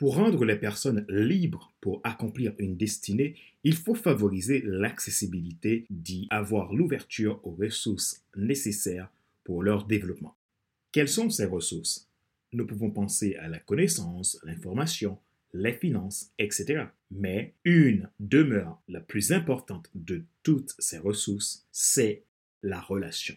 Pour rendre les personnes libres pour accomplir une destinée, il faut favoriser l'accessibilité d'y avoir l'ouverture aux ressources nécessaires pour leur développement. Quelles sont ces ressources? Nous pouvons penser à la connaissance, l'information, les finances, etc. Mais une demeure la plus importante de toutes ces ressources, c'est la relation.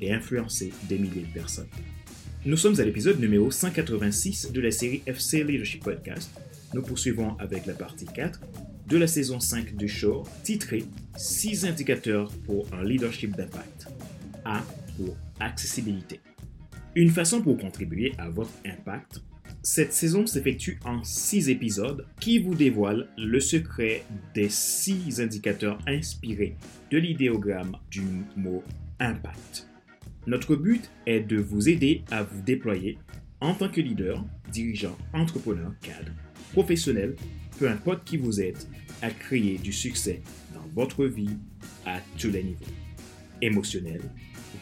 et influencer des milliers de personnes. Nous sommes à l'épisode numéro 186 de la série FC Leadership Podcast. Nous poursuivons avec la partie 4 de la saison 5 du show titrée 6 indicateurs pour un leadership d'impact. A pour accessibilité. Une façon pour contribuer à votre impact. Cette saison s'effectue en 6 épisodes qui vous dévoilent le secret des 6 indicateurs inspirés de l'idéogramme du mot impact. Notre but est de vous aider à vous déployer en tant que leader, dirigeant, entrepreneur, cadre, professionnel, peu importe qui vous êtes, à créer du succès dans votre vie à tous les niveaux. Émotionnel,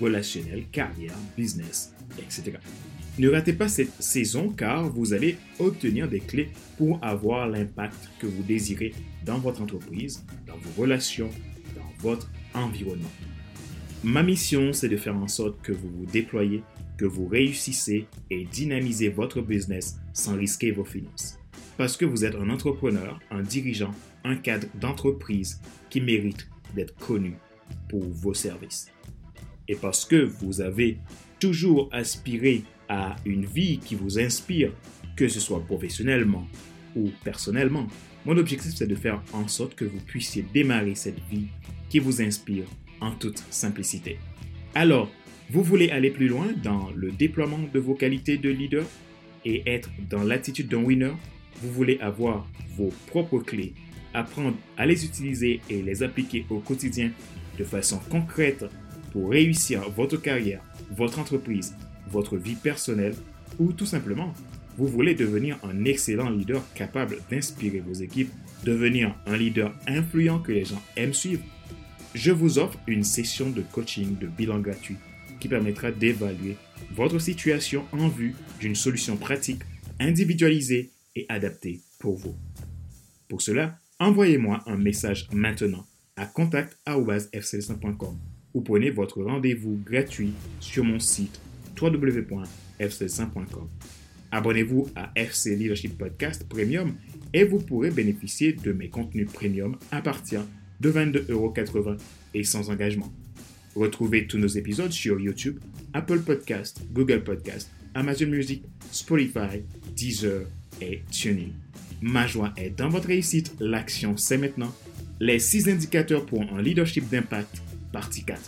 relationnel, carrière, business, etc. Ne ratez pas cette saison car vous allez obtenir des clés pour avoir l'impact que vous désirez dans votre entreprise, dans vos relations, dans votre environnement. Ma mission, c'est de faire en sorte que vous vous déployez, que vous réussissez et dynamisez votre business sans risquer vos finances. Parce que vous êtes un entrepreneur, un dirigeant, un cadre d'entreprise qui mérite d'être connu pour vos services. Et parce que vous avez toujours aspiré à une vie qui vous inspire, que ce soit professionnellement ou personnellement, mon objectif c'est de faire en sorte que vous puissiez démarrer cette vie qui vous inspire en toute simplicité. Alors, vous voulez aller plus loin dans le déploiement de vos qualités de leader et être dans l'attitude d'un winner? Vous voulez avoir vos propres clés, apprendre à les utiliser et les appliquer au quotidien de façon concrète pour réussir votre carrière, votre entreprise, votre vie personnelle ou tout simplement vous voulez devenir un excellent leader capable d'inspirer vos équipes, devenir un leader influent que les gens aiment suivre je vous offre une session de coaching de bilan gratuit qui permettra d'évaluer votre situation en vue d'une solution pratique, individualisée et adaptée pour vous. Pour cela, envoyez-moi un message maintenant à contact.fcl100.com ou prenez votre rendez-vous gratuit sur mon site www.fcl100.com. Abonnez-vous à FC Leadership Podcast Premium et vous pourrez bénéficier de mes contenus premium à partir de de 22,80€ et sans engagement. Retrouvez tous nos épisodes sur YouTube, Apple Podcast, Google Podcast, Amazon Music, Spotify, Deezer et TuneIn. Ma joie est dans votre réussite. L'action, c'est maintenant. Les 6 indicateurs pour un leadership d'impact, partie 4.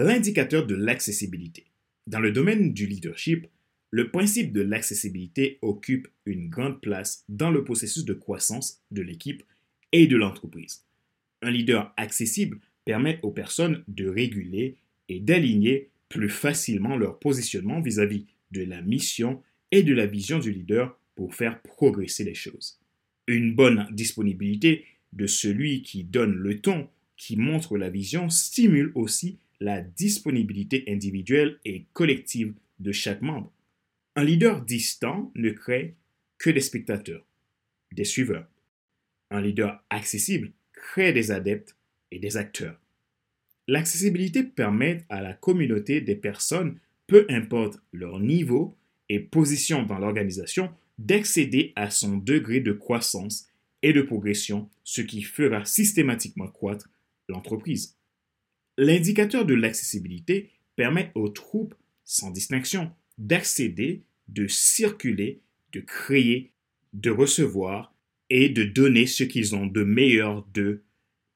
L'indicateur de l'accessibilité. Dans le domaine du leadership, le principe de l'accessibilité occupe une grande place dans le processus de croissance de l'équipe et de l'entreprise. Un leader accessible permet aux personnes de réguler et d'aligner plus facilement leur positionnement vis-à-vis de la mission et de la vision du leader pour faire progresser les choses. Une bonne disponibilité de celui qui donne le ton, qui montre la vision, stimule aussi la disponibilité individuelle et collective de chaque membre. Un leader distant ne crée que des spectateurs, des suiveurs. Un leader accessible crée des adeptes et des acteurs. L'accessibilité permet à la communauté des personnes, peu importe leur niveau et position dans l'organisation, d'accéder à son degré de croissance et de progression, ce qui fera systématiquement croître l'entreprise. L'indicateur de l'accessibilité permet aux troupes, sans distinction, d'accéder, de circuler, de créer, de recevoir et de donner ce qu'ils ont de meilleur d'eux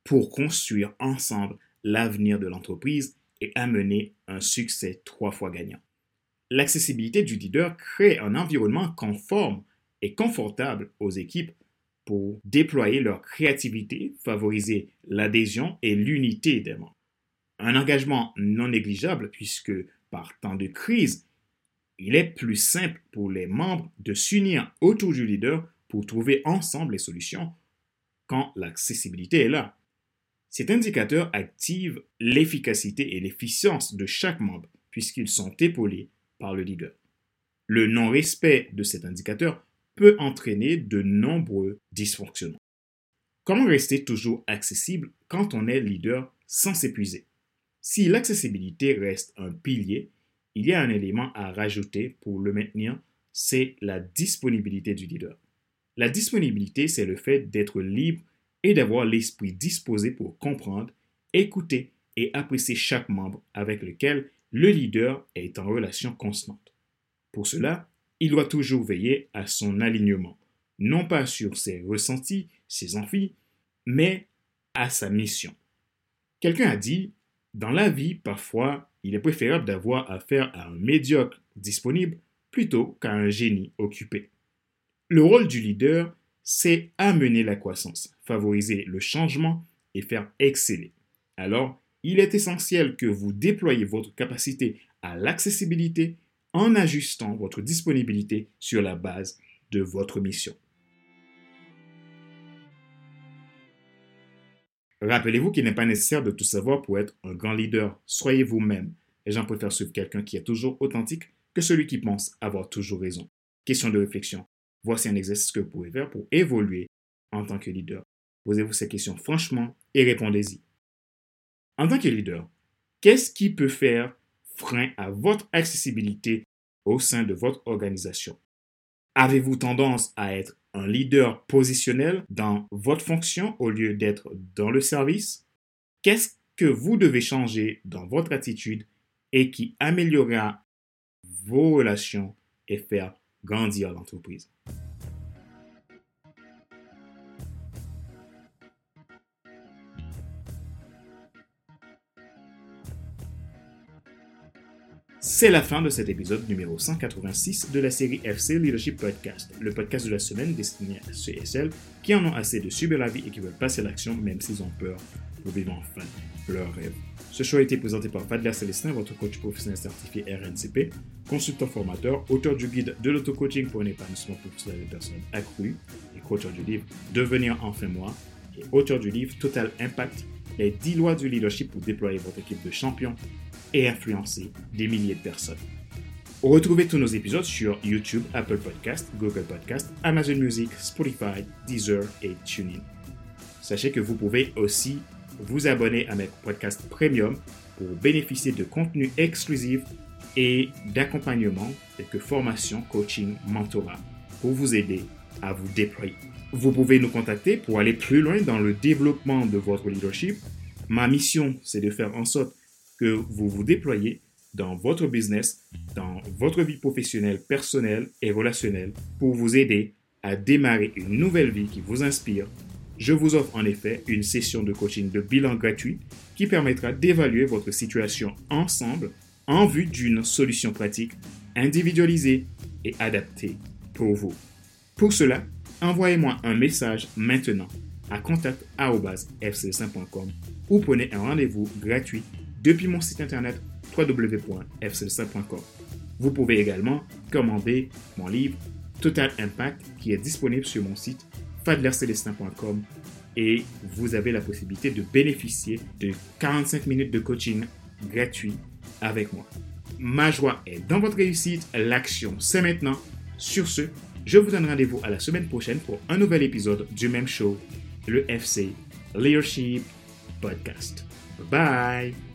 pour construire ensemble l'avenir de l'entreprise et amener un succès trois fois gagnant. L'accessibilité du leader crée un environnement conforme et confortable aux équipes pour déployer leur créativité, favoriser l'adhésion et l'unité des membres. Un engagement non négligeable puisque par temps de crise, il est plus simple pour les membres de s'unir autour du leader pour trouver ensemble les solutions quand l'accessibilité est là. Cet indicateur active l'efficacité et l'efficience de chaque membre puisqu'ils sont épaulés par le leader. Le non-respect de cet indicateur peut entraîner de nombreux dysfonctionnements. Comment rester toujours accessible quand on est leader sans s'épuiser? Si l'accessibilité reste un pilier, il y a un élément à rajouter pour le maintenir, c'est la disponibilité du leader. La disponibilité, c'est le fait d'être libre et d'avoir l'esprit disposé pour comprendre, écouter et apprécier chaque membre avec lequel le leader est en relation constante. Pour cela, il doit toujours veiller à son alignement, non pas sur ses ressentis, ses envies, mais à sa mission. Quelqu'un a dit, dans la vie, parfois, il est préférable d'avoir affaire à un médiocre disponible plutôt qu'à un génie occupé. Le rôle du leader, c'est amener la croissance, favoriser le changement et faire exceller. Alors, il est essentiel que vous déployiez votre capacité à l'accessibilité en ajustant votre disponibilité sur la base de votre mission. Rappelez-vous qu'il n'est pas nécessaire de tout savoir pour être un grand leader. Soyez vous-même. Les gens préfèrent suivre quelqu'un qui est toujours authentique que celui qui pense avoir toujours raison. Question de réflexion. Voici un exercice que vous pouvez faire pour évoluer en tant que leader. Posez-vous ces questions franchement et répondez-y. En tant que leader, qu'est-ce qui peut faire frein à votre accessibilité au sein de votre organisation? Avez-vous tendance à être un leader positionnel dans votre fonction au lieu d'être dans le service? Qu'est-ce que vous devez changer dans votre attitude et qui améliorera vos relations et faire grandir l'entreprise? C'est la fin de cet épisode numéro 186 de la série FC Leadership Podcast, le podcast de la semaine destiné à ceux et celles qui en ont assez de subir la vie et qui veulent passer à l'action même s'ils ont peur pour vivre enfin leur rêve. Ce show a été présenté par Fadler Célestin, votre coach professionnel certifié RNCP, consultant formateur, auteur du guide de l'auto-coaching pour un épanouissement professionnel des personnes accrues et co-auteur du livre Devenir enfin moi et auteur du livre Total Impact, les 10 lois du leadership pour déployer votre équipe de champions et influencer des milliers de personnes. Retrouvez tous nos épisodes sur YouTube, Apple Podcast, Google Podcast, Amazon Music, Spotify, Deezer et TuneIn. Sachez que vous pouvez aussi vous abonner à mes podcasts premium pour bénéficier de contenus exclusifs et d'accompagnement tels que formation, coaching, mentorat pour vous aider à vous déployer. Vous pouvez nous contacter pour aller plus loin dans le développement de votre leadership. Ma mission, c'est de faire en sorte que vous vous déployez dans votre business, dans votre vie professionnelle, personnelle et relationnelle pour vous aider à démarrer une nouvelle vie qui vous inspire. Je vous offre en effet une session de coaching de bilan gratuit qui permettra d'évaluer votre situation ensemble en vue d'une solution pratique, individualisée et adaptée pour vous. Pour cela, envoyez-moi un message maintenant à contact.fc5.com ou prenez un rendez-vous gratuit depuis mon site internet www.fcelsa.com. Vous pouvez également commander mon livre Total Impact qui est disponible sur mon site fadlercelestin.com et vous avez la possibilité de bénéficier de 45 minutes de coaching gratuit avec moi. Ma joie est dans votre réussite, l'action c'est maintenant. Sur ce, je vous donne rendez-vous à la semaine prochaine pour un nouvel épisode du même show, le FC Leadership Podcast. Bye bye